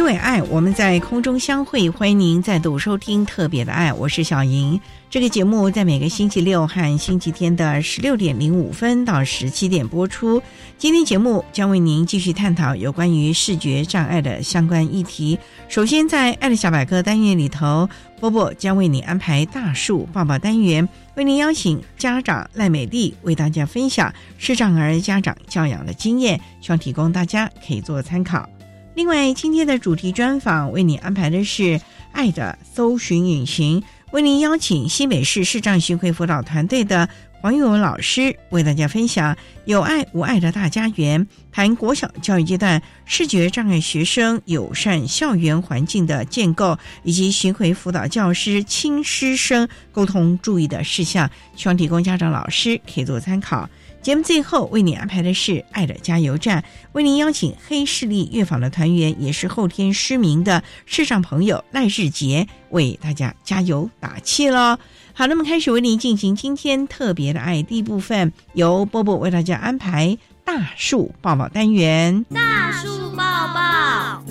因为爱，我们在空中相会。欢迎您再度收听《特别的爱》，我是小莹。这个节目在每个星期六和星期天的十六点零五分到十七点播出。今天节目将为您继续探讨有关于视觉障碍的相关议题。首先，在爱的小百科单元里头，波波将为你安排大树抱抱单元，为您邀请家长赖美丽为大家分享视障儿家长教养的经验，希望提供大家可以做参考。另外，今天的主题专访为你安排的是《爱的搜寻引擎》，为您邀请新北市视障巡回辅导团队的黄玉文老师为大家分享“有爱无爱的大家园”，谈国小教育阶段视觉障碍学生友善校园环境的建构，以及巡回辅导教师亲师生沟通注意的事项，希望提供家长、老师可以做参考。节目最后为你安排的是爱的加油站，为您邀请黑势力乐坊的团员，也是后天失明的视障朋友赖日杰为大家加油打气喽。好，那么开始为您进行今天特别的爱第一部分，由波波为大家安排大树抱抱单元。大树抱抱，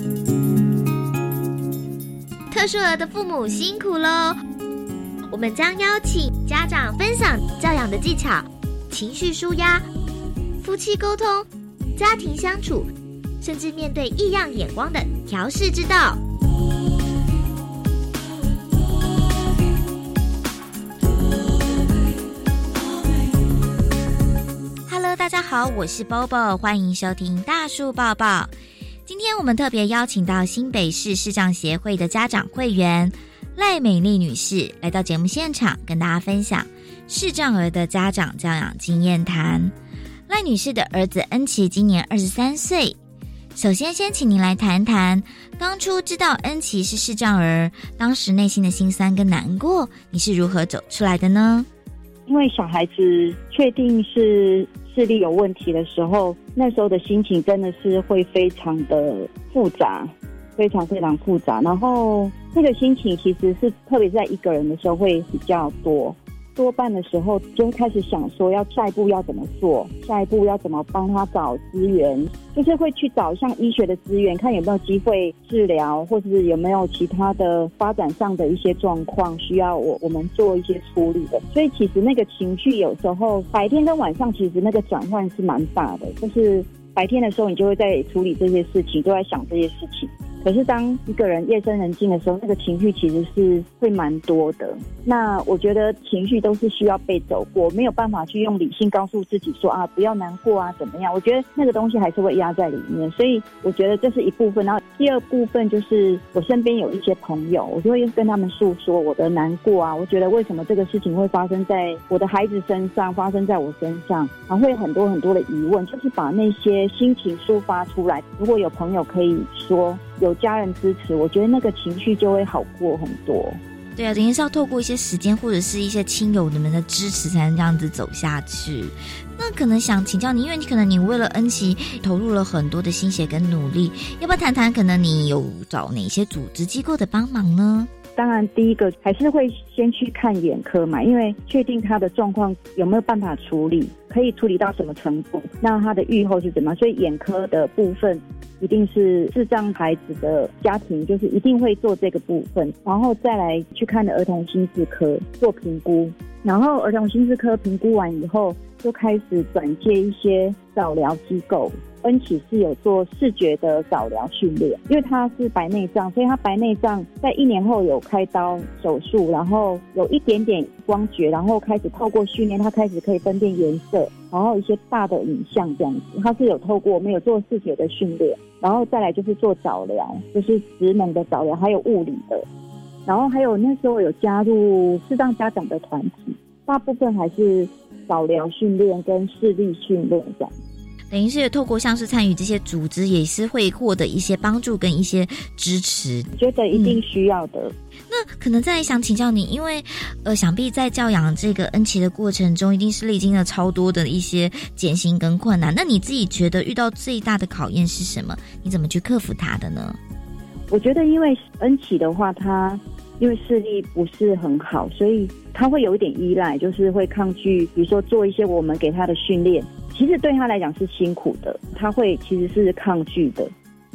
特殊儿的父母辛苦喽！我们将邀请家长分享教养的技巧。情绪舒压、夫妻沟通、家庭相处，甚至面对异样眼光的调试之道。Hello，大家好，我是 Bobo，欢迎收听大树抱抱。今天我们特别邀请到新北市视障协会的家长会员赖美丽女士来到节目现场，跟大家分享。视障儿的家长教养经验谈，赖女士的儿子恩琪今年二十三岁。首先，先请您来谈谈当初知道恩琪是视障儿，当时内心的心酸跟难过，你是如何走出来的呢？因为小孩子确定是视力有问题的时候，那时候的心情真的是会非常的复杂，非常非常复杂。然后那个心情其实是特别在一个人的时候会比较多。多半的时候就开始想说，要下一步要怎么做，下一步要怎么帮他找资源，就是会去找像医学的资源，看有没有机会治疗，或者是有没有其他的发展上的一些状况需要我我们做一些处理的。所以其实那个情绪有时候白天跟晚上其实那个转换是蛮大的，就是白天的时候你就会在处理这些事情，都在想这些事情。可是当一个人夜深人静的时候，那个情绪其实是会蛮多的。那我觉得情绪都是需要被走过，没有办法去用理性告诉自己说啊不要难过啊怎么样？我觉得那个东西还是会压在里面。所以我觉得这是一部分。然后第二部分就是我身边有一些朋友，我就会跟他们诉说我的难过啊。我觉得为什么这个事情会发生在我的孩子身上，发生在我身上，然后会很多很多的疑问，就是把那些心情抒发出来。如果有朋友可以说。有家人支持，我觉得那个情绪就会好过很多。对啊，等于是要透过一些时间或者是一些亲友你们的支持，才能这样子走下去。那可能想请教你，因为你可能你为了恩琪投入了很多的心血跟努力，要不要谈谈？可能你有找哪些组织机构的帮忙呢？当然第一个还是会先去看眼科嘛，因为确定他的状况有没有办法处理，可以处理到什么程度，那他的预后是怎么？所以眼科的部分一定是智障孩子的家庭，就是一定会做这个部分，然后再来去看的儿童心智科做评估，然后儿童心智科评估完以后，就开始转接一些早疗机构。恩启是有做视觉的早疗训练，因为他是白内障，所以他白内障在一年后有开刀手术，然后有一点点光觉，然后开始透过训练，他开始可以分辨颜色，然后一些大的影像这样子，他是有透过我们有做视觉的训练，然后再来就是做早疗，就是职能的早疗，还有物理的，然后还有那时候有加入适当家长的团体，大部分还是早疗训练跟视力训练这样。等于是透过像是参与这些组织，也是会获得一些帮助跟一些支持。觉得一定需要的。那可能再想请教你，因为呃，想必在教养这个恩琪的过程中，一定是历经了超多的一些艰辛跟困难。那你自己觉得遇到最大的考验是什么？你怎么去克服它的呢？我觉得，因为恩琪的话，他因为视力不是很好，所以他会有一点依赖，就是会抗拒，比如说做一些我们给他的训练。其实对他来讲是辛苦的，他会其实是抗拒的。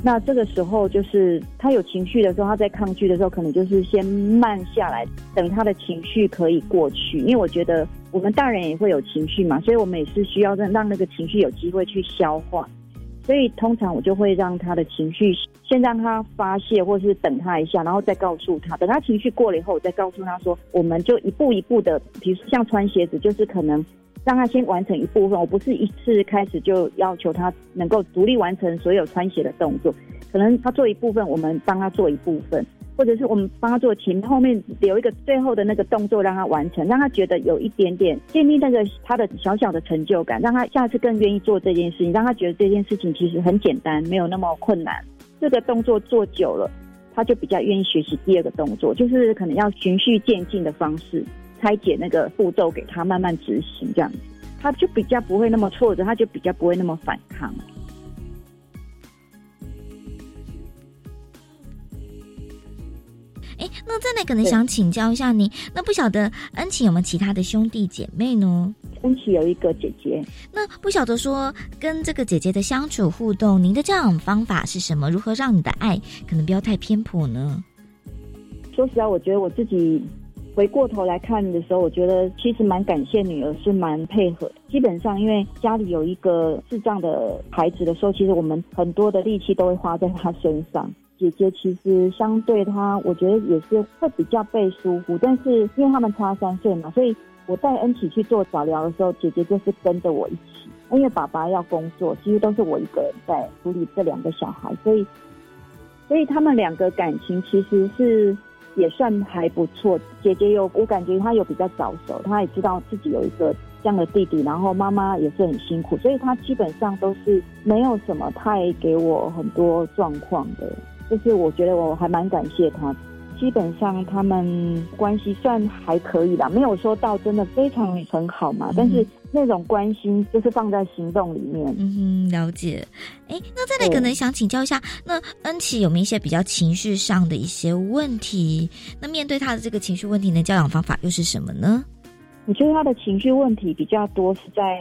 那这个时候就是他有情绪的时候，他在抗拒的时候，可能就是先慢下来，等他的情绪可以过去。因为我觉得我们大人也会有情绪嘛，所以我们也是需要让让那个情绪有机会去消化。所以通常我就会让他的情绪先让他发泄，或是等他一下，然后再告诉他。等他情绪过了以后，我再告诉他说，我们就一步一步的，比如像穿鞋子，就是可能。让他先完成一部分，我不是一次开始就要求他能够独立完成所有穿鞋的动作，可能他做一部分，我们帮他做一部分，或者是我们帮他做前后面留一个最后的那个动作让他完成，让他觉得有一点点建立那个他的小小的成就感，让他下次更愿意做这件事情，让他觉得这件事情其实很简单，没有那么困难。这个动作做久了，他就比较愿意学习第二个动作，就是可能要循序渐进的方式。拆解那个步骤给他慢慢执行，这样子他就比较不会那么挫折，他就比较不会那么反抗。那再来可能想请教一下你，那不晓得恩琪有没有其他的兄弟姐妹呢？恩琪有一个姐姐。那不晓得说跟这个姐姐的相处互动，您的教养方法是什么？如何让你的爱可能不要太偏颇呢？说实话，我觉得我自己。回过头来看的时候，我觉得其实蛮感谢女儿是蛮配合。基本上，因为家里有一个智障的孩子的时候，其实我们很多的力气都会花在他身上。姐姐其实相对她，我觉得也是会比较被疏忽。但是因为他们差三岁嘛，所以我带恩琪去做早疗的时候，姐姐就是跟着我一起。因为爸爸要工作，其实都是我一个人在处理这两个小孩，所以所以他们两个感情其实是。也算还不错，姐姐有我感觉她有比较早熟，她也知道自己有一个这样的弟弟，然后妈妈也是很辛苦，所以她基本上都是没有什么太给我很多状况的，就是我觉得我还蛮感谢他。基本上他们关系算还可以啦，没有说到真的非常很好嘛。但是那种关心就是放在行动里面。嗯，了解。哎，那再来可能想请教一下，那恩琪有没有一些比较情绪上的一些问题？那面对他的这个情绪问题呢教养方法又是什么呢？我觉得他的情绪问题比较多是在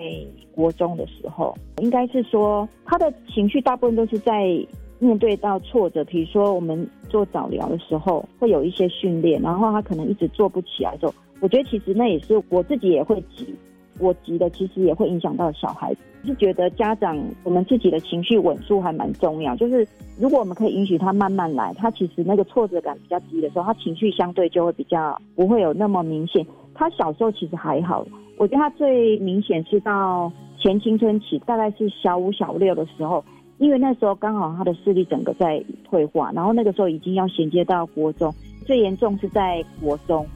国中的时候，应该是说他的情绪大部分都是在。面对到挫折，比如说我们做早疗的时候，会有一些训练，然后他可能一直做不起来的时候，我觉得其实那也是我自己也会急，我急的其实也会影响到小孩子。是觉得家长我们自己的情绪稳住还蛮重要，就是如果我们可以允许他慢慢来，他其实那个挫折感比较低的时候，他情绪相对就会比较不会有那么明显。他小时候其实还好，我觉得他最明显是到前青春期，大概是小五小六的时候。因为那时候刚好他的视力整个在退化，然后那个时候已经要衔接到国中，最严重是在国中，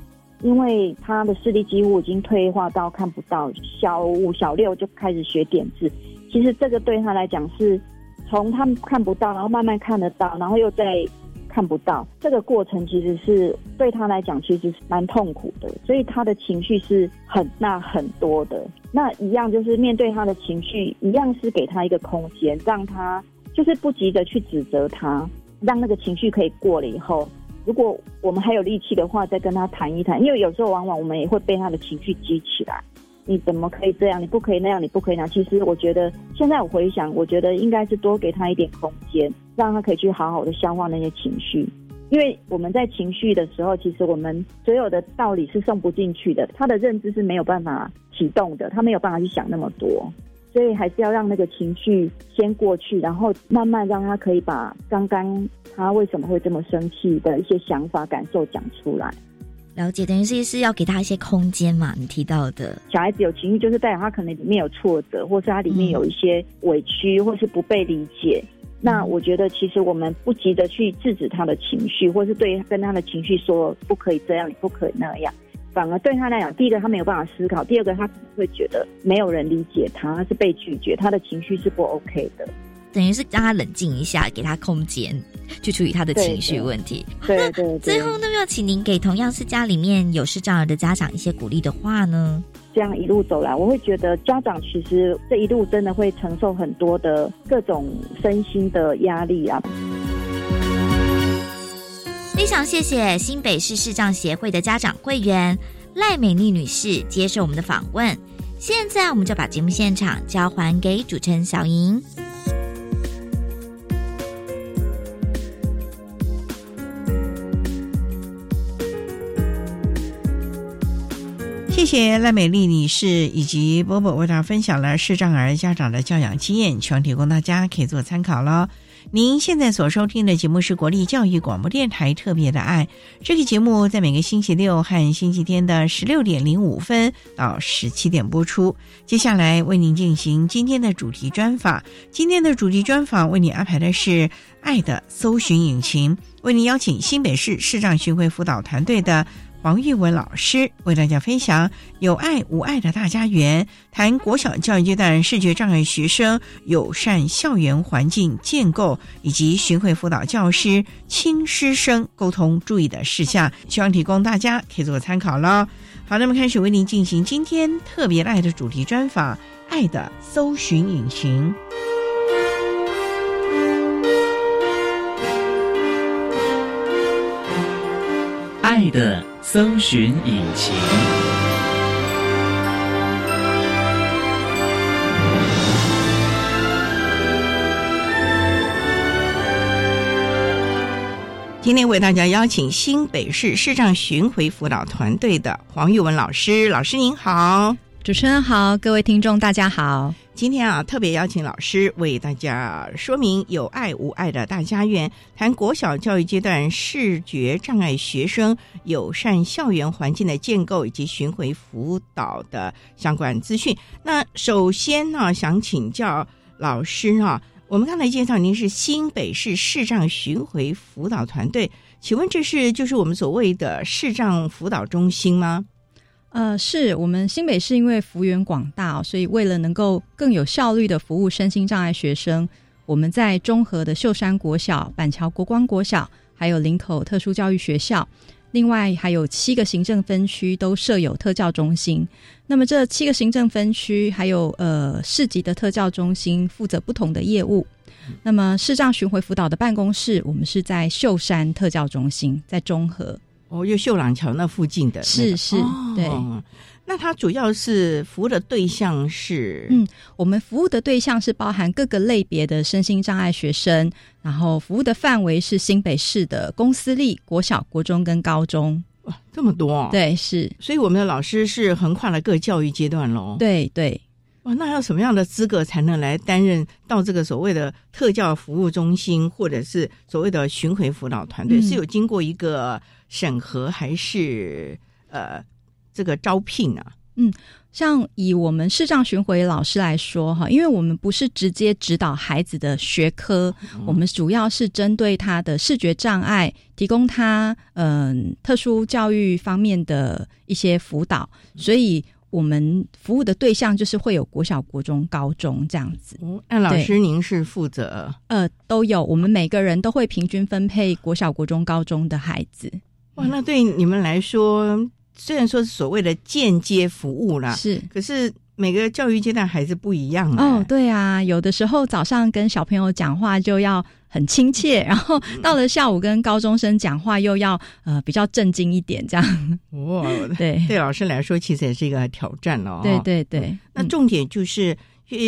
因为他的视力几乎已经退化到看不到，小五小六就开始学点字。其实这个对他来讲是从他看不到，然后慢慢看得到，然后又在看不到，这个过程其实是对他来讲其实是蛮痛苦的，所以他的情绪是很大很多的。那一样就是面对他的情绪，一样是给他一个空间，让他就是不急着去指责他，让那个情绪可以过了以后，如果我们还有力气的话，再跟他谈一谈，因为有时候往往我们也会被他的情绪激起来。你怎么可以这样？你不可以那样？你不可以那样？其实我觉得，现在我回想，我觉得应该是多给他一点空间，让他可以去好好的消化那些情绪。因为我们在情绪的时候，其实我们所有的道理是送不进去的，他的认知是没有办法启动的，他没有办法去想那么多。所以还是要让那个情绪先过去，然后慢慢让他可以把刚刚他为什么会这么生气的一些想法、感受讲出来。了解，等于是是要给他一些空间嘛？你提到的小孩子有情绪，就是代表他可能里面有挫折，或是他里面有一些委屈，或是不被理解。那我觉得，其实我们不急着去制止他的情绪，或是对跟他的情绪说不可以这样，你不可以那样，反而对他来讲，第一个他没有办法思考，第二个他可能会觉得没有人理解他，他是被拒绝，他的情绪是不 OK 的。等于是让他冷静一下，给他空间去处理他的情绪问题。对对。最后，那么要请您给同样是家里面有视障儿的家长一些鼓励的话呢？这样一路走来，我会觉得家长其实这一路真的会承受很多的各种身心的压力啊。非常谢谢新北市视障协会的家长会员赖美丽女士接受我们的访问。现在，我们就把节目现场交还给主持人小莹。谢谢赖美丽女士以及波波为大家分享了视障儿家长的教养经验，希望提供大家可以做参考喽。您现在所收听的节目是国立教育广播电台特别的爱，这个节目在每个星期六和星期天的十六点零五分到十七点播出。接下来为您进行今天的主题专访，今天的主题专访为您安排的是爱的搜寻引擎，为您邀请新北市视障巡回辅导团队的。黄玉文老师为大家分享有爱无爱的大家园，谈国小教育阶段视觉障碍学生友善校园环境建构，以及巡回辅导教师亲师生沟通注意的事项，希望提供大家可以做参考了。好，那么开始为您进行今天特别爱的主题专访，《爱的搜寻引擎》。爱的搜寻引擎。今天为大家邀请新北市视障巡回辅导团队的黄玉文老师，老师您好，主持人好，各位听众大家好。今天啊，特别邀请老师为大家说明有爱无爱的大家园，谈国小教育阶段视觉障碍学生友善校园环境的建构以及巡回辅导的相关资讯。那首先呢，想请教老师啊，我们刚才介绍您是新北市视障巡回辅导团队，请问这是就是我们所谓的视障辅导中心吗？呃，是我们新北市因为幅员广大，所以为了能够更有效率的服务身心障碍学生，我们在中和的秀山国小、板桥国光国小，还有林口特殊教育学校，另外还有七个行政分区都设有特教中心。那么这七个行政分区还有呃市级的特教中心负责不同的业务。那么视障巡回辅导的办公室，我们是在秀山特教中心，在中和。哦，又秀朗桥那附近的，是是，对。那它主要是服务的对象是，嗯，我们服务的对象是包含各个类别的身心障碍学生，然后服务的范围是新北市的公私立国小、国中跟高中。哇，这么多！对，是。所以我们的老师是横跨了各教育阶段喽。对对。哇，那要什么样的资格才能来担任到这个所谓的特教服务中心，或者是所谓的巡回辅导团队？是有经过一个。审核还是呃这个招聘啊？嗯，像以我们视障巡回老师来说哈，因为我们不是直接指导孩子的学科，我们主要是针对他的视觉障碍，提供他嗯特殊教育方面的一些辅导，所以我们服务的对象就是会有国小、国中、高中这样子。嗯那老师您是负责？呃，都有，我们每个人都会平均分配国小、国中、高中的孩子。哇，那对你们来说，虽然说是所谓的间接服务啦，是，可是每个教育阶段孩子不一样哦，对啊，有的时候早上跟小朋友讲话就要很亲切，然后到了下午跟高中生讲话又要呃比较震惊一点，这样。哇，对，对老师来说其实也是一个挑战了。对对对，那重点就是呃，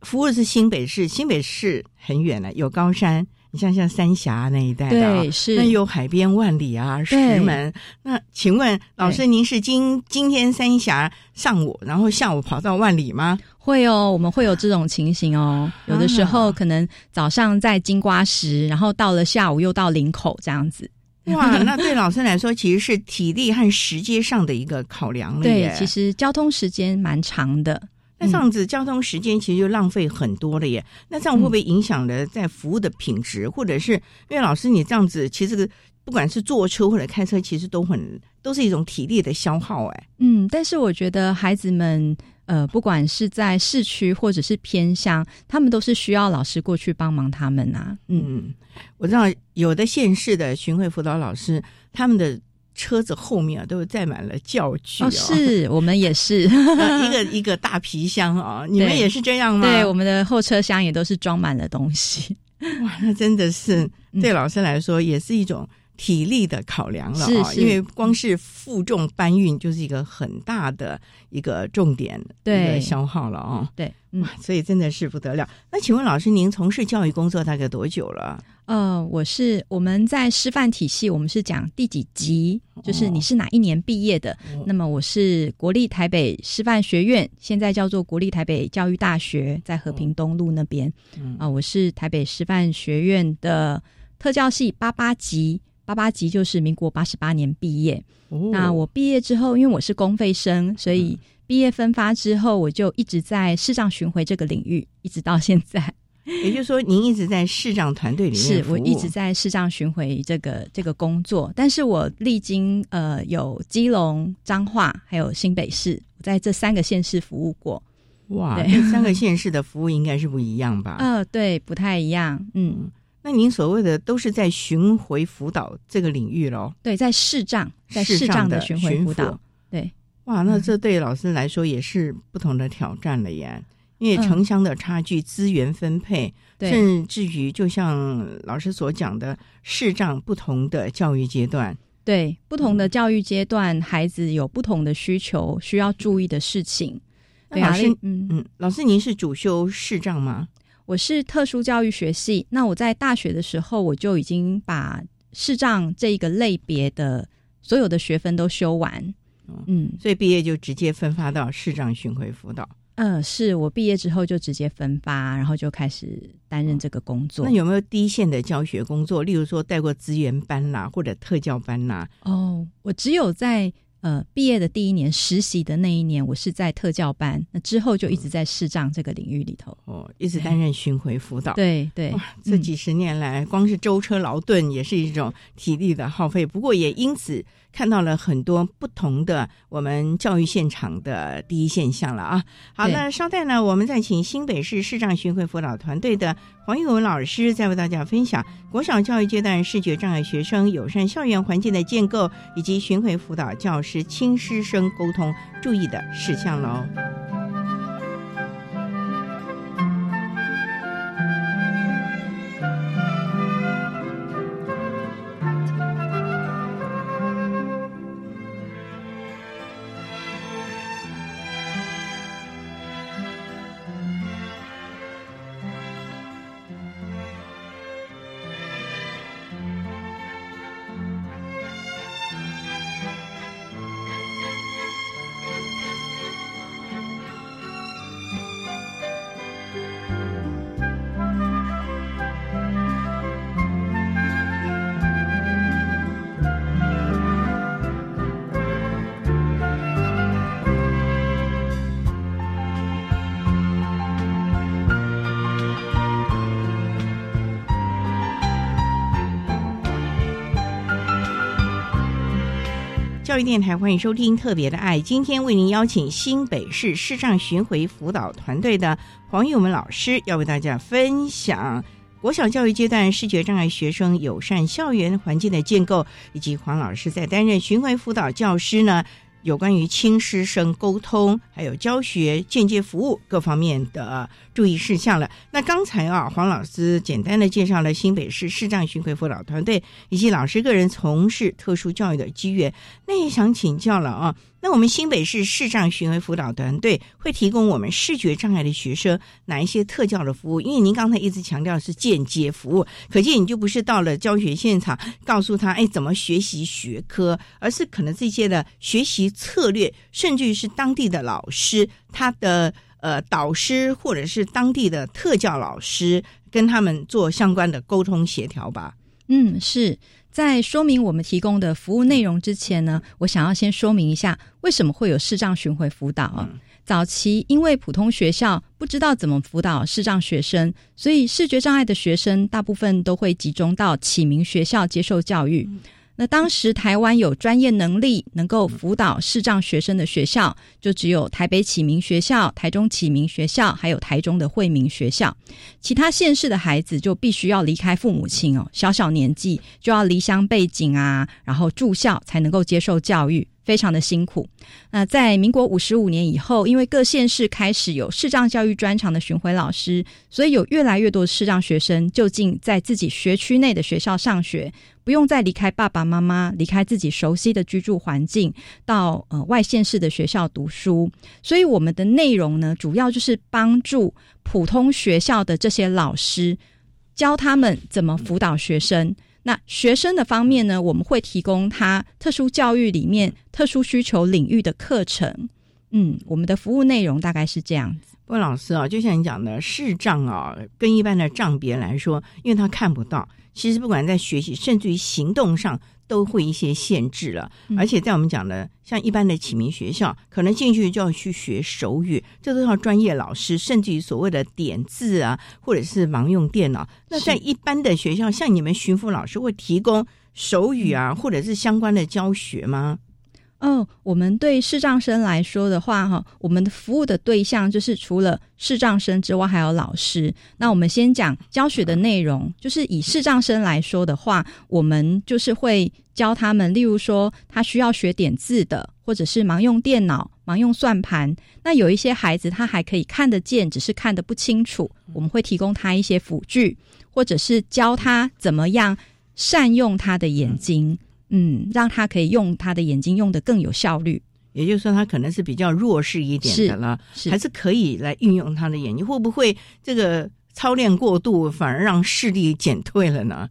服务的是新北市，新北市很远了，有高山。你像像三峡那一带的，是那有海边万里啊，石门。那请问老师，您是今今天三峡上午，然后下午跑到万里吗？会哦，我们会有这种情形哦。有的时候可能早上在金瓜石，然后到了下午又到林口这样子。哇，那对老师来说其实是体力和时间上的一个考量了。对，其实交通时间蛮长的。那这样子交通时间其实就浪费很多了耶。那这样会不会影响了在服务的品质？或者是因为老师你这样子，其实不管是坐车或者开车，其实都很都是一种体力的消耗哎。嗯，但是我觉得孩子们呃，不管是在市区或者是偏乡，他们都是需要老师过去帮忙他们呐。嗯，我知道有的县市的巡回辅导老师，他们的。车子后面啊，都载满了教具哦。是我们也是一个 一个大皮箱啊，你们也是这样吗？对，我们的后车厢也都是装满了东西。哇，那真的是对老师来说也是一种体力的考量了啊，因为光是负重搬运就是一个很大的一个重点的消耗了啊。对，哇，所以真的是不得了。那请问老师，您从事教育工作大概多久了？呃，我是我们在师范体系，我们是讲第几级，就是你是哪一年毕业的。那么我是国立台北师范学院，现在叫做国立台北教育大学，在和平东路那边。啊，我是台北师范学院的特教系八八级，八八级就是民国八十八年毕业。那我毕业之后，因为我是公费生，所以毕业分发之后，我就一直在市障巡回这个领域，一直到现在。也就是说，您一直在视障团队里面是我一直在视障巡回这个这个工作，但是我历经呃有基隆、彰化还有新北市，我在这三个县市服务过。哇，这三个 县市的服务应该是不一样吧？呃，对，不太一样。嗯，那您所谓的都是在巡回辅导这个领域喽？对，在视障，在视障的巡回辅导。对，哇，那这对老师来说也是不同的挑战了耶。因为城乡的差距、资源分配，甚至于就像老师所讲的，视障不同的教育阶段，对不同的教育阶段，孩子有不同的需求，需要注意的事情。老师，嗯嗯，老师，您是主修视障吗？我是特殊教育学系。那我在大学的时候，我就已经把视障这一个类别的所有的学分都修完。嗯，所以毕业就直接分发到视障巡回辅导。嗯，是我毕业之后就直接分发，然后就开始担任这个工作。那有没有第一线的教学工作？例如说带过资源班啦，或者特教班啦？哦，我只有在。呃，毕业的第一年实习的那一年，我是在特教班。那之后就一直在视障这个领域里头，哦，一直担任巡回辅导。对对，这几十年来，光是舟车劳顿也是一种体力的耗费。不过也因此看到了很多不同的我们教育现场的第一现象了啊。好，那稍待呢，我们再请新北市视障巡回辅导团队的黄玉文老师，再为大家分享国小教育阶段视觉障碍学生友善校园环境的建构，以及巡回辅导教师。是亲师生沟通注意的事项喽。教育电台欢迎收听《特别的爱》，今天为您邀请新北市视障巡回辅导团队的黄玉文老师，要为大家分享国小教育阶段视觉障碍学生友善校园环境的建构，以及黄老师在担任巡回辅导教师呢。有关于亲师生沟通、还有教学、间接服务各方面的注意事项了。那刚才啊，黄老师简单的介绍了新北市视障巡回辅导团队以及老师个人从事特殊教育的机缘，那也想请教了啊。那我们新北市视障巡回辅导团队会提供我们视觉障碍的学生哪一些特教的服务？因为您刚才一直强调是间接服务，可见你就不是到了教学现场告诉他哎怎么学习学科，而是可能这些的学习策略，甚至于是当地的老师他的呃导师或者是当地的特教老师跟他们做相关的沟通协调吧。嗯，是。在说明我们提供的服务内容之前呢，我想要先说明一下为什么会有视障巡回辅导啊。早期因为普通学校不知道怎么辅导视障学生，所以视觉障碍的学生大部分都会集中到启明学校接受教育。那当时台湾有专业能力能够辅导视障学生的学校，就只有台北启明学校、台中启明学校，还有台中的惠民学校。其他县市的孩子就必须要离开父母亲哦，小小年纪就要离乡背景啊，然后住校才能够接受教育。非常的辛苦。那在民国五十五年以后，因为各县市开始有视障教育专长的巡回老师，所以有越来越多的视障学生就近在自己学区内的学校上学，不用再离开爸爸妈妈，离开自己熟悉的居住环境，到呃外县市的学校读书。所以我们的内容呢，主要就是帮助普通学校的这些老师，教他们怎么辅导学生。那学生的方面呢，我们会提供他特殊教育里面特殊需求领域的课程。嗯，我们的服务内容大概是这样子。郭老师啊，就像你讲的，视障啊，跟一般的障别来说，因为他看不到，其实不管在学习，甚至于行动上。都会一些限制了，而且在我们讲的，像一般的启明学校，可能进去就要去学手语，这都要专业老师，甚至于所谓的点字啊，或者是盲用电脑。那在一般的学校，像你们巡抚老师会提供手语啊，或者是相关的教学吗？哦，我们对视障生来说的话，哈，我们的服务的对象就是除了视障生之外，还有老师。那我们先讲教学的内容，就是以视障生来说的话，我们就是会教他们，例如说他需要学点字的，或者是盲用电脑、盲用算盘。那有一些孩子他还可以看得见，只是看得不清楚，我们会提供他一些辅具，或者是教他怎么样善用他的眼睛。让他可以用他的眼睛用的更有效率，也就是说，他可能是比较弱势一点的了，还是可以来运用他的眼睛？会不会这个操练过度，反而让视力减退了呢？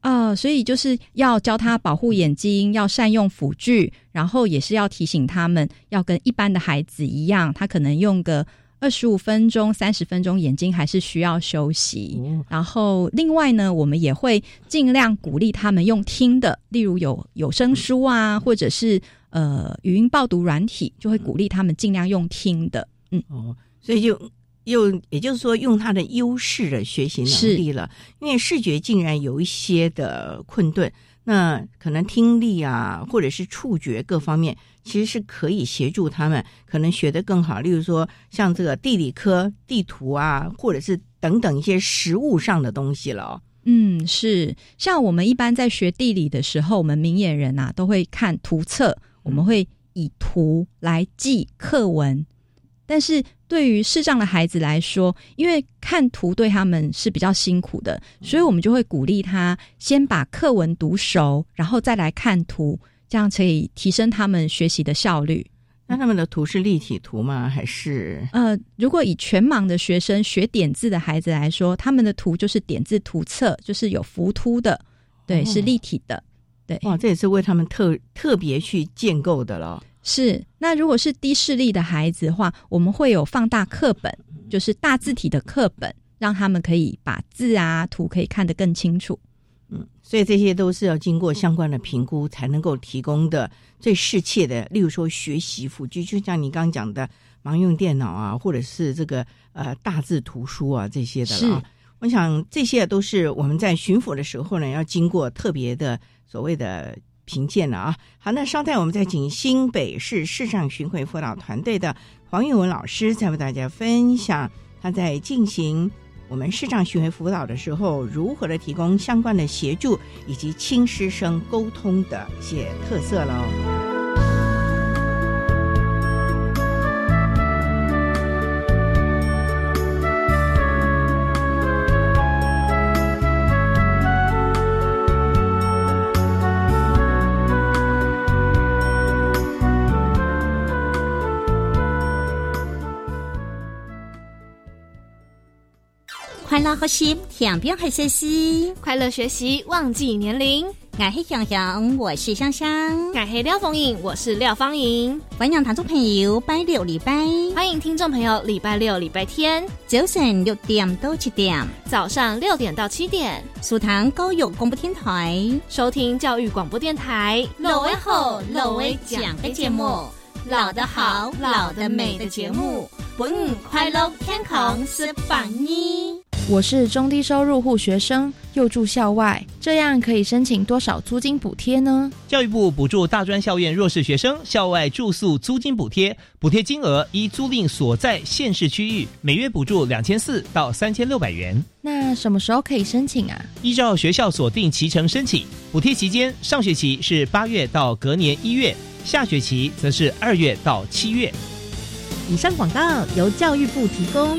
啊，所以就是要教他保护眼睛，要善用辅具，然后也是要提醒他们，要跟一般的孩子一样，他可能用个。二十五分钟、三十分钟，眼睛还是需要休息。然后，另外呢，我们也会尽量鼓励他们用听的，例如有有声书啊，或者是呃语音报读软体，就会鼓励他们尽量用听的。嗯，哦，所以就又也就是说，用他的优势的学习能力了，因为视觉竟然有一些的困顿。那可能听力啊，或者是触觉各方面，其实是可以协助他们可能学得更好。例如说，像这个地理科地图啊，或者是等等一些实物上的东西了。嗯，是。像我们一般在学地理的时候，我们明眼人呐都会看图册，我们会以图来记课文，但是。对于视障的孩子来说，因为看图对他们是比较辛苦的，所以我们就会鼓励他先把课文读熟，然后再来看图，这样可以提升他们学习的效率。那他们的图是立体图吗？还是呃，如果以全盲的学生学点字的孩子来说，他们的图就是点字图册，就是有浮凸的，对，是立体的。对，哇，这也是为他们特特别去建构的了。是，那如果是低视力的孩子的话，我们会有放大课本，就是大字体的课本，让他们可以把字啊图可以看得更清楚。嗯，所以这些都是要经过相关的评估才能够提供的最适切的，例如说学习辅具，就像你刚刚讲的盲用电脑啊，或者是这个呃大字图书啊这些的了。我想这些都是我们在巡抚的时候呢，要经过特别的所谓的。行见了啊！好，那稍待，我们再请新北市市长巡回辅导团队的黄玉文老师，再为大家分享他在进行我们市长巡回辅导的时候，如何的提供相关的协助，以及亲师生沟通的一些特色喽。快乐学习，天边黑学习，快乐学习，忘记年龄。我是香香，我是香香。我是廖凤颖，我是廖芳颖。欢迎听众朋友拜六礼拜，欢迎听众朋友礼拜六、礼拜天早晨六点到七点，早上六点到七点，苏塘高友广播电台收听教育广播电台。老威好，老威讲的节目，老的好，老的美的节目，本快乐天空是榜一。我是中低收入户学生，又住校外，这样可以申请多少租金补贴呢？教育部补助大专校院弱势学生校外住宿租金补贴，补贴金额依租赁所在县市区域，每月补助两千四到三千六百元。那什么时候可以申请啊？依照学校锁定期程申请，补贴期间上学期是八月到隔年一月，下学期则是二月到七月。以上广告由教育部提供。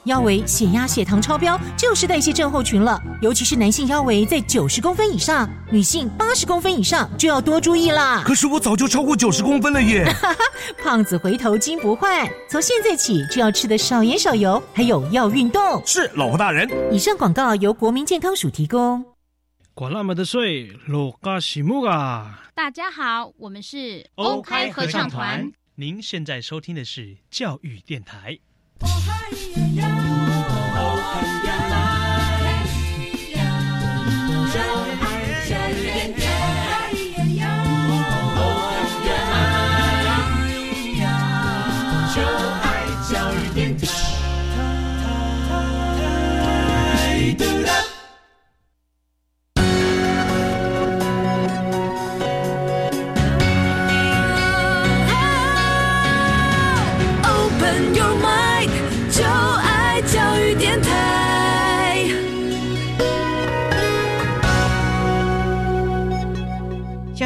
腰围、血压、血糖超标，就是代谢症候群了。尤其是男性腰围在九十公分以上，女性八十公分以上就要多注意啦。可是我早就超过九十公分了耶！胖子回头金不换，从现在起就要吃的少盐少油，还有要运动。是，老婆大人。以上广告由国民健康署提供。管那么的水，落嘎西木啊！大家好，我们是 OK 合唱团。您现在收听的是教育电台。on.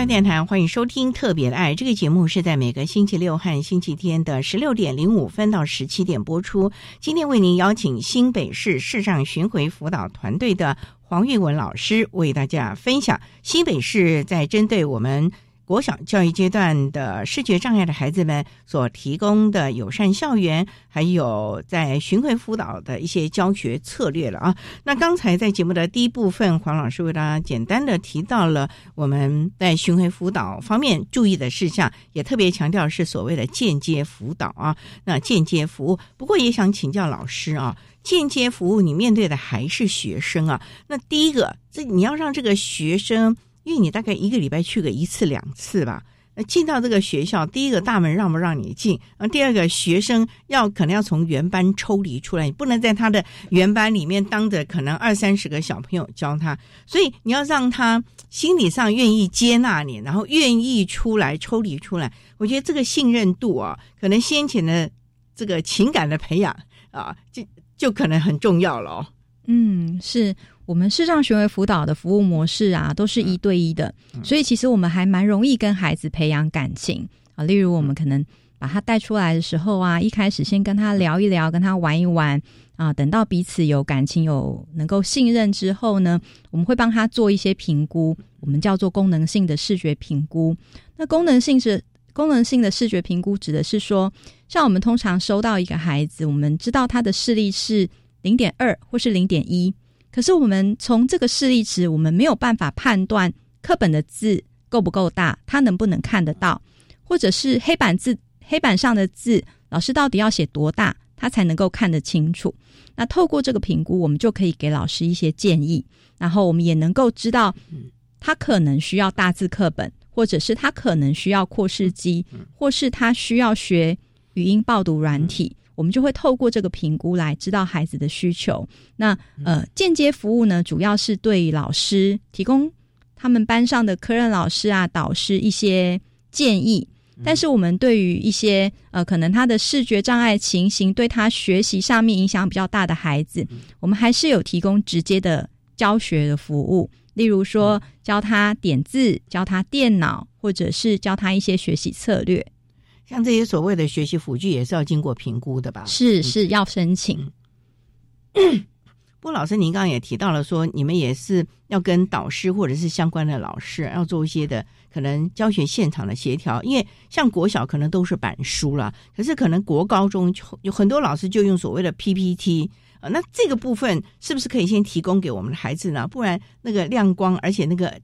电台欢迎收听《特别的爱》这个节目，是在每个星期六和星期天的十六点零五分到十七点播出。今天为您邀请新北市市上巡回辅导团队的黄玉文老师，为大家分享新北市在针对我们。国小教育阶段的视觉障碍的孩子们所提供的友善校园，还有在巡回辅导的一些教学策略了啊。那刚才在节目的第一部分，黄老师为大家简单的提到了我们在巡回辅导方面注意的事项，也特别强调是所谓的间接辅导啊。那间接服务，不过也想请教老师啊，间接服务你面对的还是学生啊？那第一个，这你要让这个学生。因为你大概一个礼拜去个一次两次吧，那进到这个学校，第一个大门让不让你进？啊，第二个学生要可能要从原班抽离出来，你不能在他的原班里面当着可能二三十个小朋友教他，所以你要让他心理上愿意接纳你，然后愿意出来抽离出来。我觉得这个信任度啊，可能先前的这个情感的培养啊，就就可能很重要了。嗯，是。我们视障学为辅导的服务模式啊，都是一对一的，所以其实我们还蛮容易跟孩子培养感情啊。例如，我们可能把他带出来的时候啊，一开始先跟他聊一聊，跟他玩一玩啊。等到彼此有感情、有能够信任之后呢，我们会帮他做一些评估，我们叫做功能性的视觉评估。那功能性是功能性的视觉评估，指的是说，像我们通常收到一个孩子，我们知道他的视力是零点二或是零点一。可是我们从这个视力值，我们没有办法判断课本的字够不够大，他能不能看得到，或者是黑板字黑板上的字，老师到底要写多大，他才能够看得清楚？那透过这个评估，我们就可以给老师一些建议，然后我们也能够知道，他可能需要大字课本，或者是他可能需要扩视机，或是他需要学语音报读软体。我们就会透过这个评估来知道孩子的需求。那呃，间接服务呢，主要是对老师提供他们班上的科任老师啊、导师一些建议。但是我们对于一些呃，可能他的视觉障碍情形对他学习上面影响比较大的孩子，我们还是有提供直接的教学的服务，例如说教他点字、教他电脑，或者是教他一些学习策略。像这些所谓的学习辅具也是要经过评估的吧？是是要申请。不过老师，您刚刚也提到了说，你们也是要跟导师或者是相关的老师要做一些的可能教学现场的协调，因为像国小可能都是板书了，可是可能国高中有很多老师就用所谓的 PPT 啊，那这个部分是不是可以先提供给我们的孩子呢？不然那个亮光，而且那个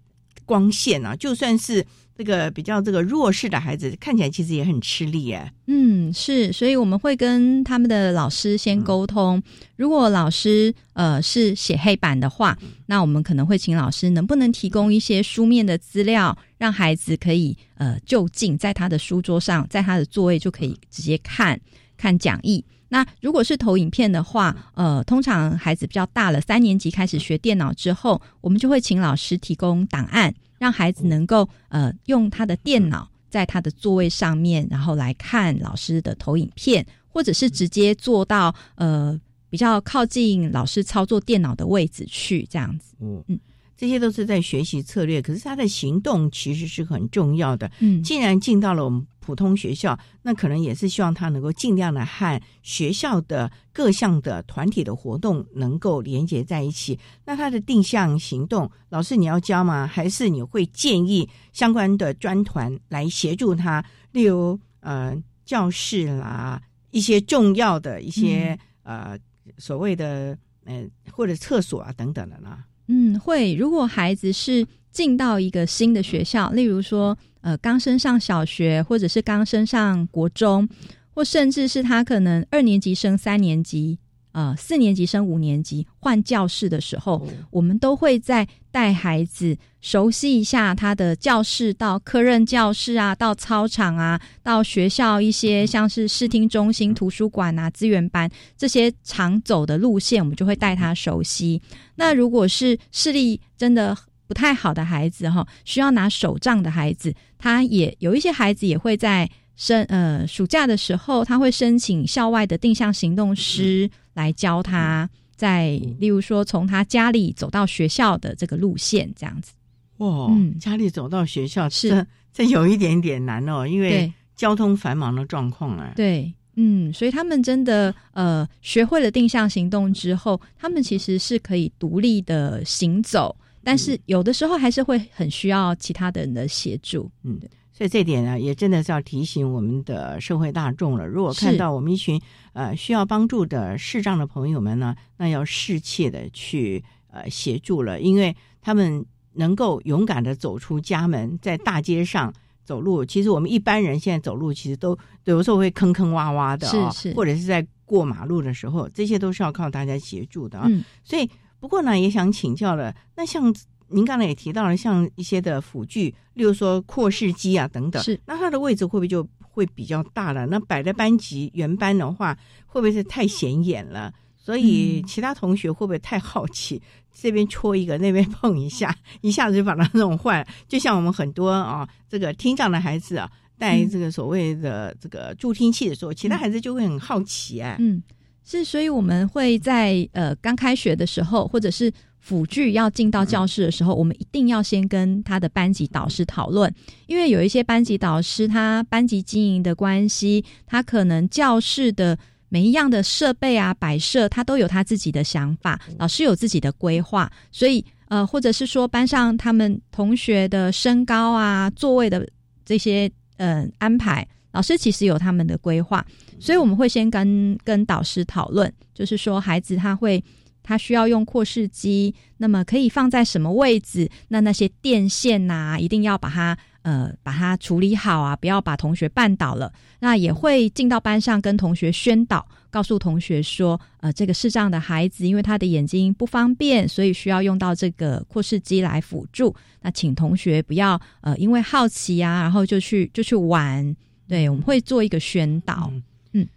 光线啊，就算是。这个比较这个弱势的孩子看起来其实也很吃力耶。嗯，是，所以我们会跟他们的老师先沟通。如果老师呃是写黑板的话，那我们可能会请老师能不能提供一些书面的资料，让孩子可以呃就近在他的书桌上，在他的座位就可以直接看看讲义。那如果是投影片的话，呃，通常孩子比较大了，三年级开始学电脑之后，我们就会请老师提供档案。让孩子能够呃用他的电脑在他的座位上面，然后来看老师的投影片，或者是直接坐到呃比较靠近老师操作电脑的位置去，这样子。嗯嗯。这些都是在学习策略，可是他的行动其实是很重要的。嗯，既然进到了我们普通学校，那可能也是希望他能够尽量的和学校的各项的团体的活动能够连接在一起。那他的定向行动，老师你要教吗？还是你会建议相关的专团来协助他？例如呃教室啦，一些重要的一些呃所谓的呃或者厕所啊等等的呢？嗯，会。如果孩子是进到一个新的学校，例如说，呃，刚升上小学，或者是刚升上国中，或甚至是他可能二年级升三年级。呃，四年级升五年级换教室的时候，我们都会在带孩子熟悉一下他的教室，到科任教室啊，到操场啊，到学校一些像是视听中心、图书馆啊、资源班这些常走的路线，我们就会带他熟悉。那如果是视力真的不太好的孩子哈，需要拿手杖的孩子，他也有一些孩子也会在申呃暑假的时候，他会申请校外的定向行动师。来教他，在例如说从他家里走到学校的这个路线，这样子。哇，嗯，家里走到学校是这有一点点难哦，因为交通繁忙的状况啊。对，嗯，所以他们真的呃学会了定向行动之后，他们其实是可以独立的行走，但是有的时候还是会很需要其他的人的协助。嗯。所以这点呢，也真的是要提醒我们的社会大众了。如果看到我们一群呃需要帮助的视障的朋友们呢，那要适切的去呃协助了，因为他们能够勇敢的走出家门，在大街上走路。其实我们一般人现在走路，其实都有的时候会坑坑洼洼的啊，或者是在过马路的时候，这些都是要靠大家协助的啊。所以不过呢，也想请教了，那像。您刚才也提到了，像一些的辅具，例如说扩视机啊等等，是那它的位置会不会就会比较大了？那摆在班级原班的话，会不会是太显眼了？所以其他同学会不会太好奇？这边戳一个，那边碰一下，一下子就把它弄坏了？就像我们很多啊，这个听障的孩子啊，带这个所谓的这个助听器的时候，其他孩子就会很好奇哎。嗯，是，所以我们会在呃刚开学的时候，或者是。辅具要进到教室的时候，我们一定要先跟他的班级导师讨论，因为有一些班级导师他班级经营的关系，他可能教室的每一样的设备啊摆设，他都有他自己的想法，老师有自己的规划，所以呃，或者是说班上他们同学的身高啊、座位的这些呃安排，老师其实有他们的规划，所以我们会先跟跟导师讨论，就是说孩子他会。他需要用扩视机，那么可以放在什么位置？那那些电线呐，一定要把它呃把它处理好啊，不要把同学绊倒了。那也会进到班上跟同学宣导，告诉同学说，呃，这个视障的孩子因为他的眼睛不方便，所以需要用到这个扩视机来辅助。那请同学不要呃因为好奇啊，然后就去就去玩。对，我们会做一个宣导。嗯。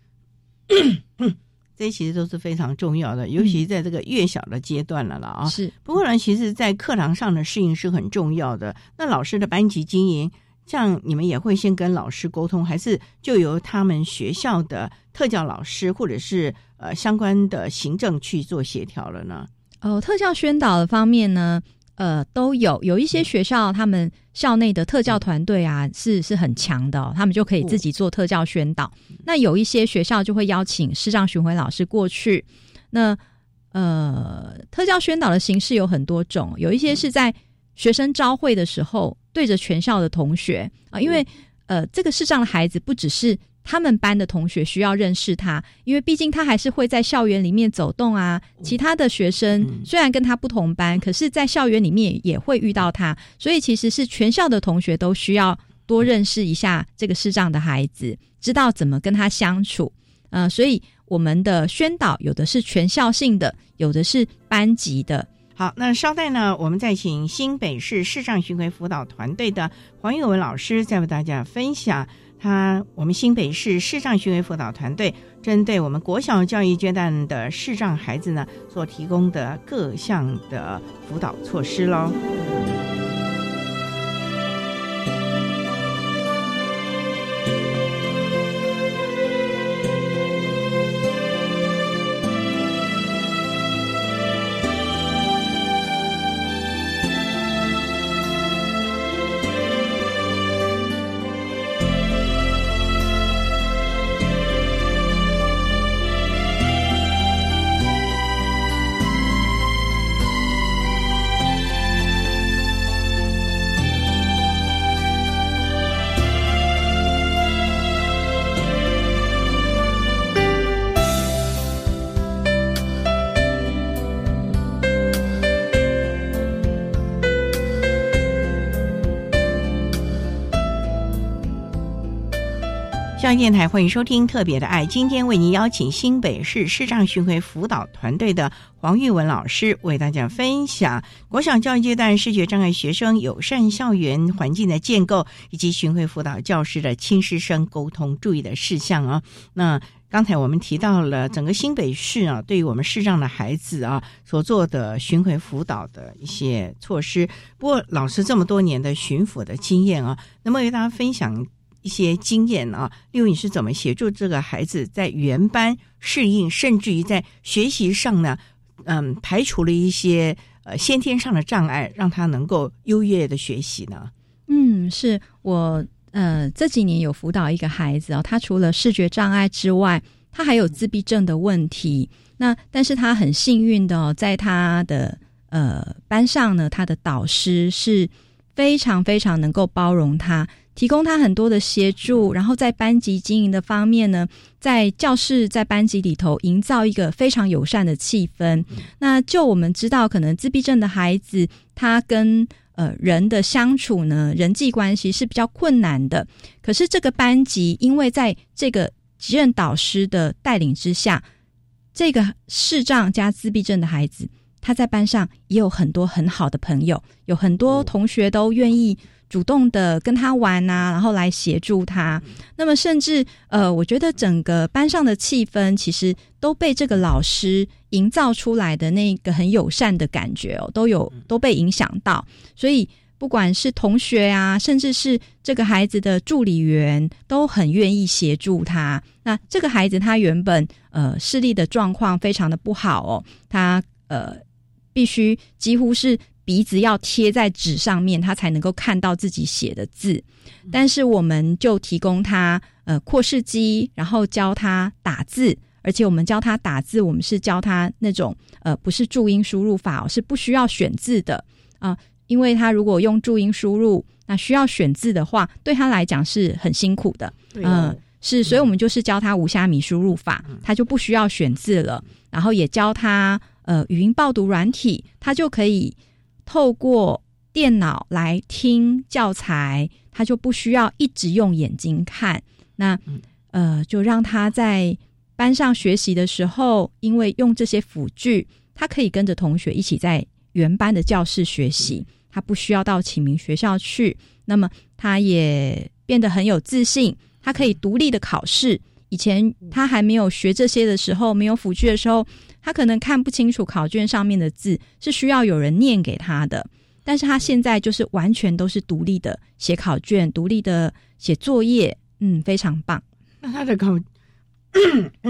这些其实都是非常重要的，尤其在这个越小的阶段了了啊。是，不过呢，其实，在课堂上的适应是很重要的。那老师的班级经营，这样你们也会先跟老师沟通，还是就由他们学校的特教老师或者是呃相关的行政去做协调了呢？哦，特教宣导的方面呢？呃，都有有一些学校，他们校内的特教团队啊，是是很强的，他们就可以自己做特教宣导。那有一些学校就会邀请视障巡回老师过去。那呃，特教宣导的形式有很多种，有一些是在学生招会的时候对着全校的同学啊，因为呃，这个视障的孩子不只是他们班的同学需要认识他，因为毕竟他还是会在校园里面走动啊。其他的学生虽然跟他不同班，可是在校园里面也会遇到他，所以其实是全校的同学都需要多认识一下这个视障的孩子，知道怎么跟他相处。呃，所以我们的宣导有的是全校性的，有的是班级的。好，那稍待呢，我们再请新北市视障巡回辅导团队的黄玉文老师，再为大家分享他我们新北市视障巡回辅导团队针对我们国小教育阶段的视障孩子呢所提供的各项的辅导措施喽。电台欢迎收听《特别的爱》，今天为您邀请新北市视障巡回辅导团队的黄玉文老师为大家分享国小教育阶段视觉障碍学生友善校园环境的建构，以及巡回辅导教师的亲师生沟通注意的事项啊。那刚才我们提到了整个新北市啊，对于我们视障的孩子啊所做的巡回辅导的一些措施。不过，老师这么多年的巡抚的经验啊，那么为大家分享？一些经验啊，例如你是怎么协助这个孩子在原班适应，甚至于在学习上呢？嗯，排除了一些呃先天上的障碍，让他能够优越的学习呢？嗯，是我呃这几年有辅导一个孩子哦，他除了视觉障碍之外，他还有自闭症的问题。那但是他很幸运的哦，在他的呃班上呢，他的导师是非常非常能够包容他。提供他很多的协助，然后在班级经营的方面呢，在教室、在班级里头营造一个非常友善的气氛。那就我们知道，可能自闭症的孩子，他跟呃人的相处呢，人际关系是比较困难的。可是这个班级，因为在这个级任导师的带领之下，这个视障加自闭症的孩子，他在班上也有很多很好的朋友，有很多同学都愿意。主动的跟他玩啊，然后来协助他。那么，甚至呃，我觉得整个班上的气氛其实都被这个老师营造出来的那个很友善的感觉哦，都有都被影响到。所以，不管是同学啊，甚至是这个孩子的助理员，都很愿意协助他。那这个孩子他原本呃视力的状况非常的不好哦，他呃必须几乎是。鼻子要贴在纸上面，他才能够看到自己写的字。但是我们就提供他呃扩视机，然后教他打字，而且我们教他打字，我们是教他那种呃不是注音输入法哦，是不需要选字的啊。因为他如果用注音输入，那需要选字的话，对他来讲是很辛苦的。嗯，是，所以我们就是教他无虾米输入法，他就不需要选字了。然后也教他呃语音报读软体，它就可以。透过电脑来听教材，他就不需要一直用眼睛看。那呃，就让他在班上学习的时候，因为用这些辅具，他可以跟着同学一起在原班的教室学习，他不需要到启明学校去。那么，他也变得很有自信，他可以独立的考试。以前他还没有学这些的时候，没有辅具的时候。他可能看不清楚考卷上面的字，是需要有人念给他的。但是他现在就是完全都是独立的写考卷，独立的写作业，嗯，非常棒。那他的考，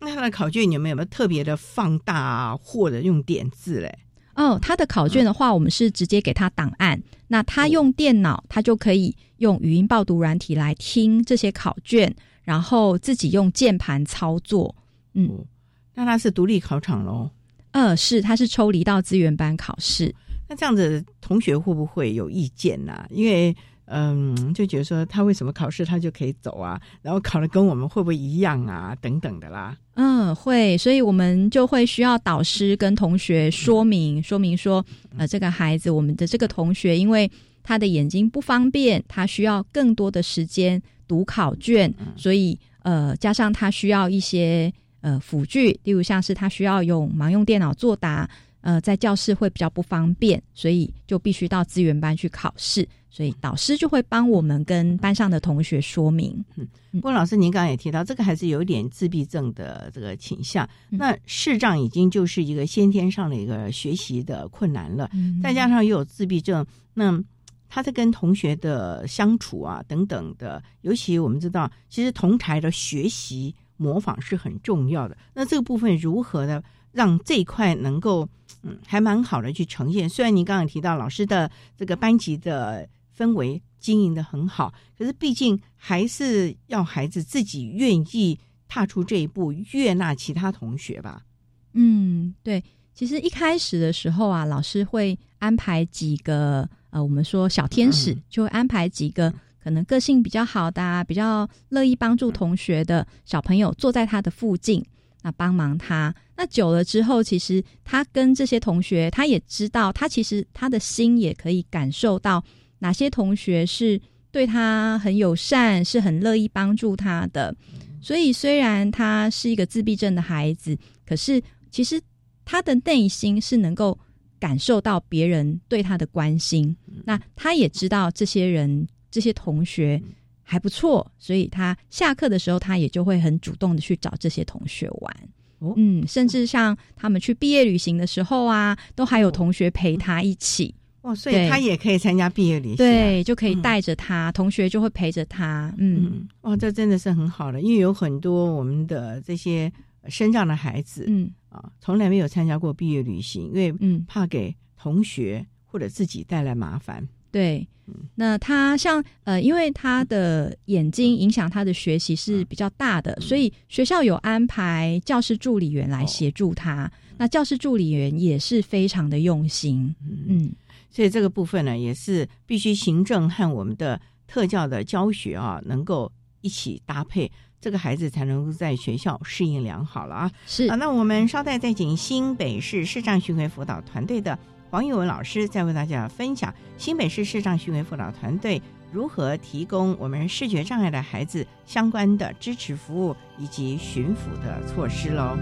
那他的考卷有没有特别的放大啊，或者用点字嘞？哦，他的考卷的话，我们是直接给他档案。那他用电脑，他就可以用语音报读软体来听这些考卷，然后自己用键盘操作。嗯。那他是独立考场喽？呃，是，他是抽离到资源班考试。那这样子，同学会不会有意见呢？因为嗯，就觉得说他为什么考试他就可以走啊？然后考的跟我们会不会一样啊？等等的啦。嗯，会，所以我们就会需要导师跟同学说明，说明说，呃，这个孩子，我们的这个同学，因为他的眼睛不方便，他需要更多的时间读考卷，所以呃，加上他需要一些呃辅具，例如像是他需要用盲用电脑作答，呃，在教室会比较不方便，所以就必须到资源班去考试。所以导师就会帮我们跟班上的同学说明。嗯，不过老师您刚刚也提到，这个孩子有一点自闭症的这个倾向。那视障已经就是一个先天上的一个学习的困难了，再加上又有自闭症，那他在跟同学的相处啊等等的，尤其我们知道，其实同台的学习模仿是很重要的。那这个部分如何呢让这一块能够嗯还蛮好的去呈现？虽然您刚刚提到老师的这个班级的。氛围经营的很好，可是毕竟还是要孩子自己愿意踏出这一步，悦纳其他同学吧。嗯，对。其实一开始的时候啊，老师会安排几个呃，我们说小天使，就会安排几个可能个性比较好的、比较乐意帮助同学的小朋友坐在他的附近，那帮忙他。那久了之后，其实他跟这些同学，他也知道，他其实他的心也可以感受到。哪些同学是对他很友善，是很乐意帮助他的？所以虽然他是一个自闭症的孩子，可是其实他的内心是能够感受到别人对他的关心。那他也知道这些人、这些同学还不错，所以他下课的时候，他也就会很主动的去找这些同学玩。嗯，甚至像他们去毕业旅行的时候啊，都还有同学陪他一起。哦，所以他也可以参加毕业旅行，对，就可以带着他，同学就会陪着他，嗯，哦，这真的是很好的，因为有很多我们的这些身障的孩子，嗯。啊，从来没有参加过毕业旅行，因为嗯。怕给同学或者自己带来麻烦。对，那他像呃，因为他的眼睛影响他的学习是比较大的，所以学校有安排教师助理员来协助他。那教师助理员也是非常的用心，嗯。所以这个部分呢，也是必须行政和我们的特教的教学啊，能够一起搭配，这个孩子才能够在学校适应良好了啊。是啊，那我们稍待再请新北市视障巡回辅导团队的黄玉文老师，在为大家分享新北市视障巡回辅导团队如何提供我们视觉障碍的孩子相关的支持服务以及巡抚的措施喽。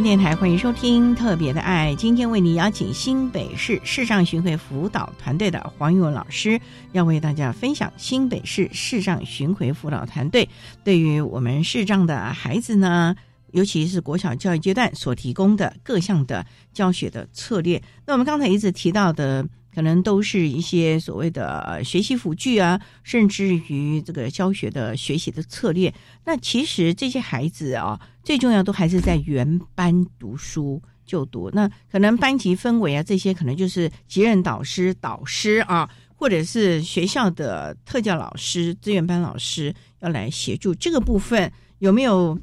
电台欢迎收听特别的爱，今天为你邀请新北市视障巡回辅导团队的黄玉文老师，要为大家分享新北市视障巡回辅导团队对于我们视障的孩子呢，尤其是国小教育阶段所提供的各项的教学的策略。那我们刚才一直提到的。可能都是一些所谓的学习辅具啊，甚至于这个教学的学习的策略。那其实这些孩子啊，最重要都还是在原班读书就读。那可能班级氛围啊，这些可能就是级任导师、导师啊，或者是学校的特教老师、资源班老师要来协助这个部分，有没有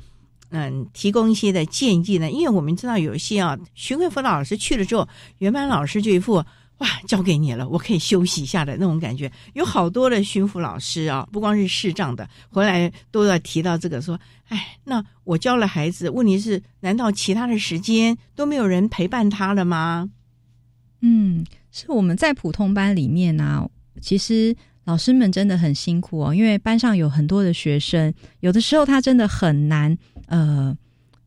嗯提供一些的建议呢？因为我们知道有一些啊，巡回辅导老师去了之后，原班老师就一副。哇，交给你了，我可以休息一下的那种感觉。有好多的巡抚老师啊，不光是视障的，回来都要提到这个，说：“哎，那我教了孩子，问题是，难道其他的时间都没有人陪伴他了吗？”嗯，是我们在普通班里面呢，其实老师们真的很辛苦哦，因为班上有很多的学生，有的时候他真的很难呃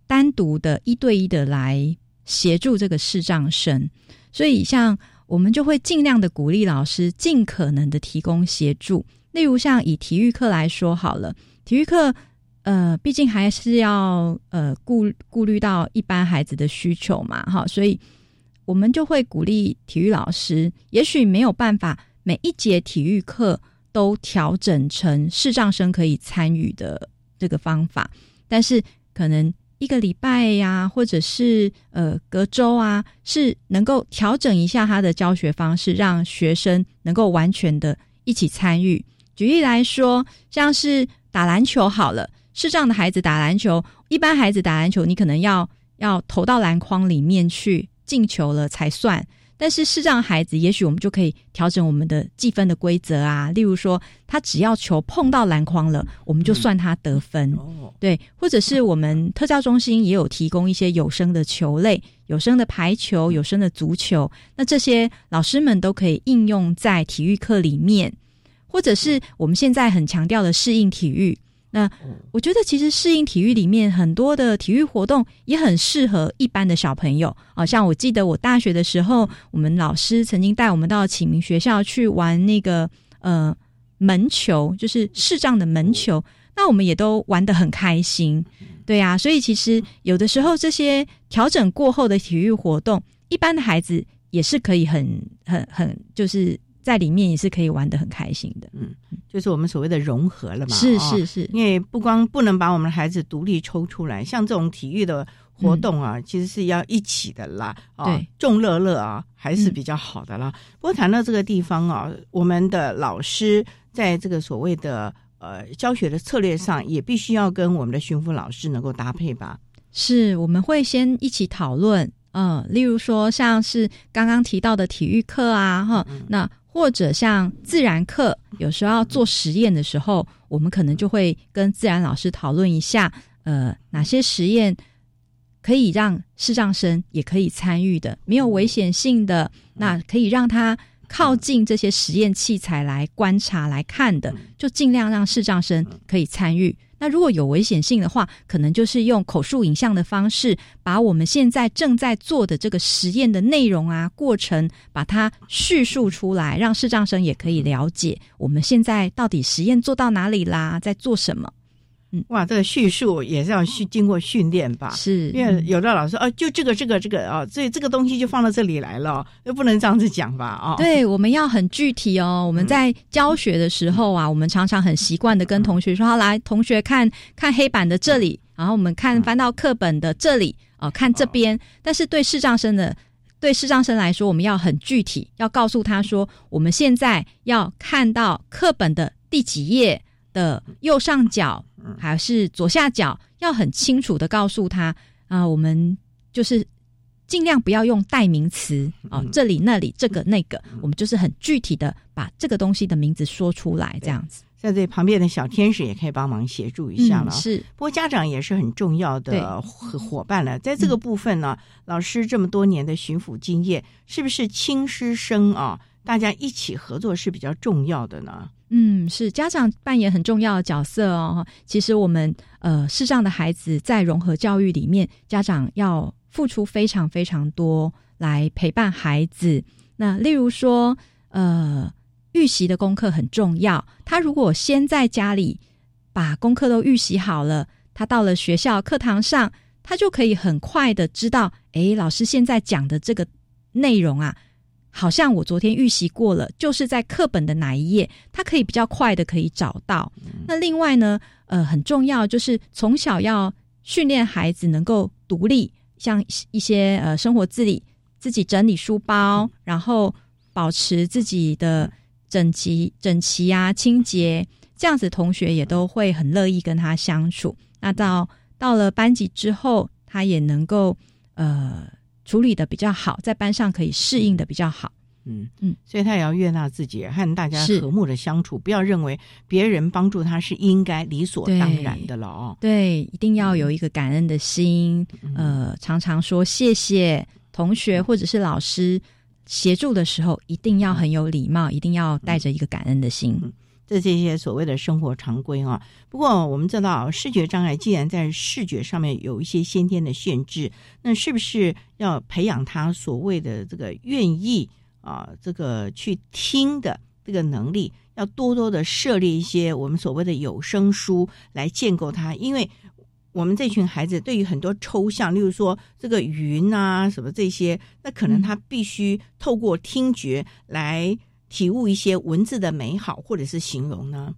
单独的一对一的来协助这个视障生，所以像我们就会尽量的鼓励老师尽可能的提供协助。例如像以体育课来说好了，体育课呃毕竟还是要呃顾顾虑到一般孩子的需求嘛，哈，所以我们就会鼓励体育老师，也许没有办法每一节体育课都调整成视障生可以参与的这个方法，但是可能一个礼拜呀，或者是呃隔周啊，是能够调整一下他的教学方式，让学生能够完全的一起参与。举例来说，像是打篮球好了，视障的孩子打篮球，一般孩子打篮球，你可能要要投到篮筐里面去进球了才算。但是视障孩子，也许我们就可以调整我们的计分的规则啊，例如说，他只要球碰到篮筐了，我们就算他得分。对，或者是我们特教中心也有提供一些有声的球类，有声的排球，有声的足球，那这些老师们都可以应用在体育课里面。或者是我们现在很强调的适应体育，那我觉得其实适应体育里面很多的体育活动也很适合一般的小朋友啊。像我记得我大学的时候，我们老师曾经带我们到启明学校去玩那个呃门球，就是视障的门球，那我们也都玩得很开心。对呀，所以其实有的时候这些调整过后的体育活动，一般的孩子也是可以很很很就是。在里面也是可以玩的很开心的，嗯，就是我们所谓的融合了嘛，是是是，因为不光不能把我们的孩子独立抽出来，像这种体育的活动啊，其实是要一起的啦，对，众乐乐啊，还是比较好的啦。不过谈到这个地方啊，我们的老师在这个所谓的呃教学的策略上，也必须要跟我们的巡抚老师能够搭配吧？是，我们会先一起讨论，嗯，例如说像是刚刚提到的体育课啊，哈，那。或者像自然课，有时候要做实验的时候，我们可能就会跟自然老师讨论一下，呃，哪些实验可以让视障生也可以参与的，没有危险性的，那可以让他靠近这些实验器材来观察来看的，就尽量让视障生可以参与。那如果有危险性的话，可能就是用口述影像的方式，把我们现在正在做的这个实验的内容啊、过程，把它叙述出来，让视障生也可以了解我们现在到底实验做到哪里啦，在做什么。嗯，哇，这个叙述也是要训经过训练吧？是，因为有的老师哦，就这个这个这个哦，所以这个东西就放到这里来了，又不能这样子讲吧？哦，对，我们要很具体哦。我们在教学的时候啊，我们常常很习惯的跟同学说：“好，来，同学看看黑板的这里，然后我们看翻到课本的这里，哦，看这边。”但是对视障生的，对视障生来说，我们要很具体，要告诉他说：“我们现在要看到课本的第几页的右上角。”还是左下角要很清楚的告诉他啊，我们就是尽量不要用代名词啊，这里那里这个那个，我们就是很具体的把这个东西的名字说出来，这样子。在这旁边的小天使也可以帮忙协助一下了。是，不过家长也是很重要的伙伴了。在这个部分呢，老师这么多年的巡抚经验，是不是亲师生啊？大家一起合作是比较重要的呢？嗯，是家长扮演很重要的角色哦。其实我们呃，视障的孩子在融合教育里面，家长要付出非常非常多来陪伴孩子。那例如说，呃，预习的功课很重要。他如果先在家里把功课都预习好了，他到了学校课堂上，他就可以很快的知道，诶，老师现在讲的这个内容啊。好像我昨天预习过了，就是在课本的哪一页，他可以比较快的可以找到。那另外呢，呃，很重要就是从小要训练孩子能够独立，像一些呃生活自理，自己整理书包，然后保持自己的整齐、整齐啊、清洁，这样子同学也都会很乐意跟他相处。那到到了班级之后，他也能够呃。处理的比较好，在班上可以适应的比较好。嗯嗯，所以他也要悦纳自己，和大家和睦的相处，不要认为别人帮助他是应该理所当然的了哦。对，一定要有一个感恩的心，呃，常常说谢谢同学或者是老师协助的时候，一定要很有礼貌，一定要带着一个感恩的心。这这些所谓的生活常规啊。不过我们知道，视觉障碍既然在视觉上面有一些先天的限制，那是不是要培养他所谓的这个愿意啊，这个去听的这个能力？要多多的设立一些我们所谓的有声书来建构它，因为我们这群孩子对于很多抽象，例如说这个云啊什么这些，那可能他必须透过听觉来。体悟一些文字的美好，或者是形容呢？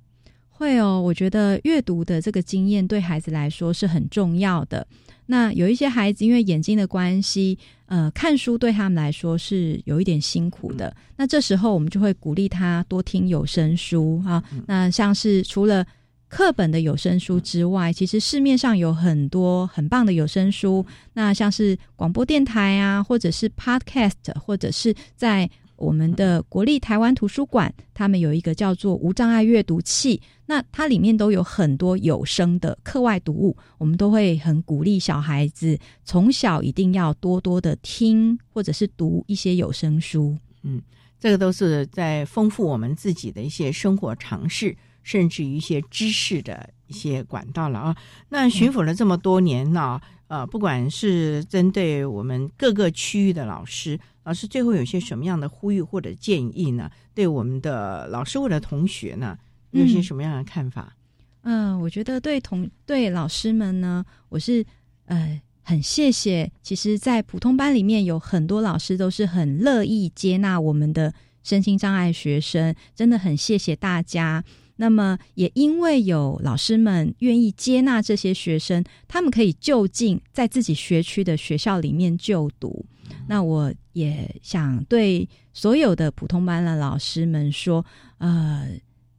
会哦，我觉得阅读的这个经验对孩子来说是很重要的。那有一些孩子因为眼睛的关系，呃，看书对他们来说是有一点辛苦的。那这时候我们就会鼓励他多听有声书啊。那像是除了课本的有声书之外，其实市面上有很多很棒的有声书。那像是广播电台啊，或者是 Podcast，或者是在。我们的国立台湾图书馆，他们有一个叫做无障碍阅读器，那它里面都有很多有声的课外读物，我们都会很鼓励小孩子从小一定要多多的听或者是读一些有声书。嗯，这个都是在丰富我们自己的一些生活常识，甚至于一些知识的一些管道了啊。那巡抚了这么多年呢，呃，不管是针对我们各个区域的老师。老师最后有些什么样的呼吁或者建议呢？对我们的老师或者同学呢，有些什么样的看法？嗯，我觉得对同对老师们呢，我是呃很谢谢。其实，在普通班里面有很多老师都是很乐意接纳我们的身心障碍学生，真的很谢谢大家。那么，也因为有老师们愿意接纳这些学生，他们可以就近在自己学区的学校里面就读。那我也想对所有的普通班的老师们说，呃，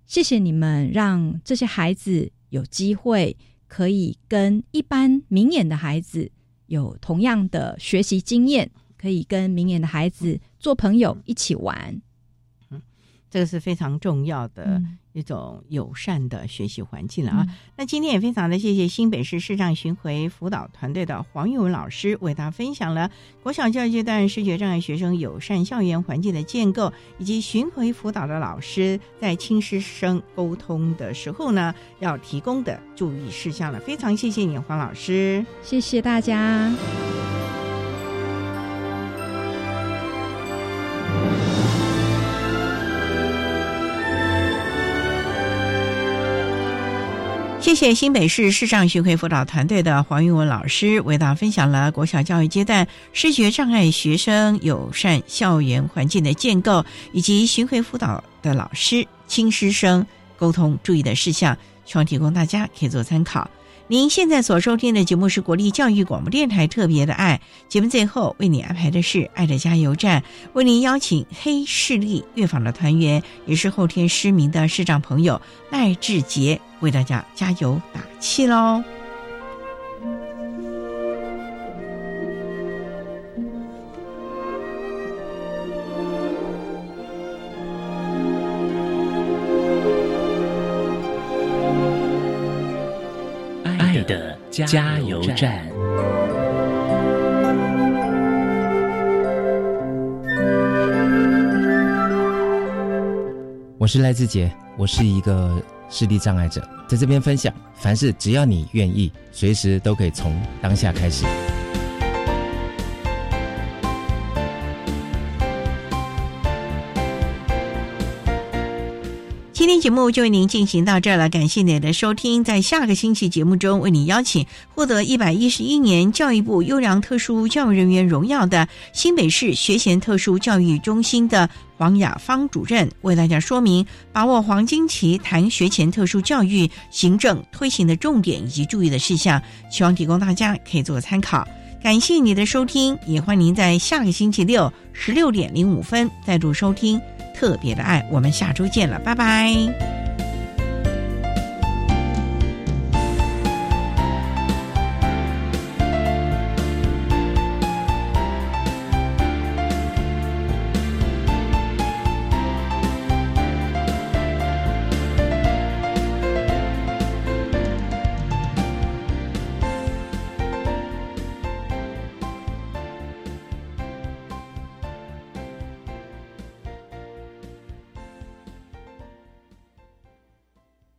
谢谢你们让这些孩子有机会可以跟一般明眼的孩子有同样的学习经验，可以跟明眼的孩子做朋友，一起玩。嗯，这个是非常重要的。一种友善的学习环境了啊！那今天也非常的谢谢新北市视障巡回辅导团队的黄玉文老师，为大家分享了国小教育阶段视觉障碍学生友善校园环境的建构，以及巡回辅导的老师在亲师生沟通的时候呢，要提供的注意事项了。非常谢谢你，黄老师，谢谢大家。谢谢新北市视障巡回辅导团队的黄玉文老师，为大家分享了国小教育阶段视觉障碍学生友善校园环境的建构，以及巡回辅导的老师亲师生沟通注意的事项，希望提供大家可以做参考。您现在所收听的节目是国立教育广播电台特别的爱节目，最后为你安排的是爱的加油站，为您邀请黑势力乐坊的团员，也是后天失明的视障朋友赖志杰，为大家加油打气喽。加油站。我是赖志杰，我是一个视力障碍者，在这边分享，凡事只要你愿意，随时都可以从当下开始。节目就为您进行到这儿了，感谢您的收听。在下个星期节目中，为您邀请获得一百一十一年教育部优良特殊教育人员荣耀的新北市学前特殊教育中心的黄雅芳主任，为大家说明把握黄金期谈学前特殊教育行政推行的重点以及注意的事项，希望提供大家可以做个参考。感谢你的收听，也欢迎您在下个星期六十六点零五分再度收听。特别的爱，我们下周见了，拜拜。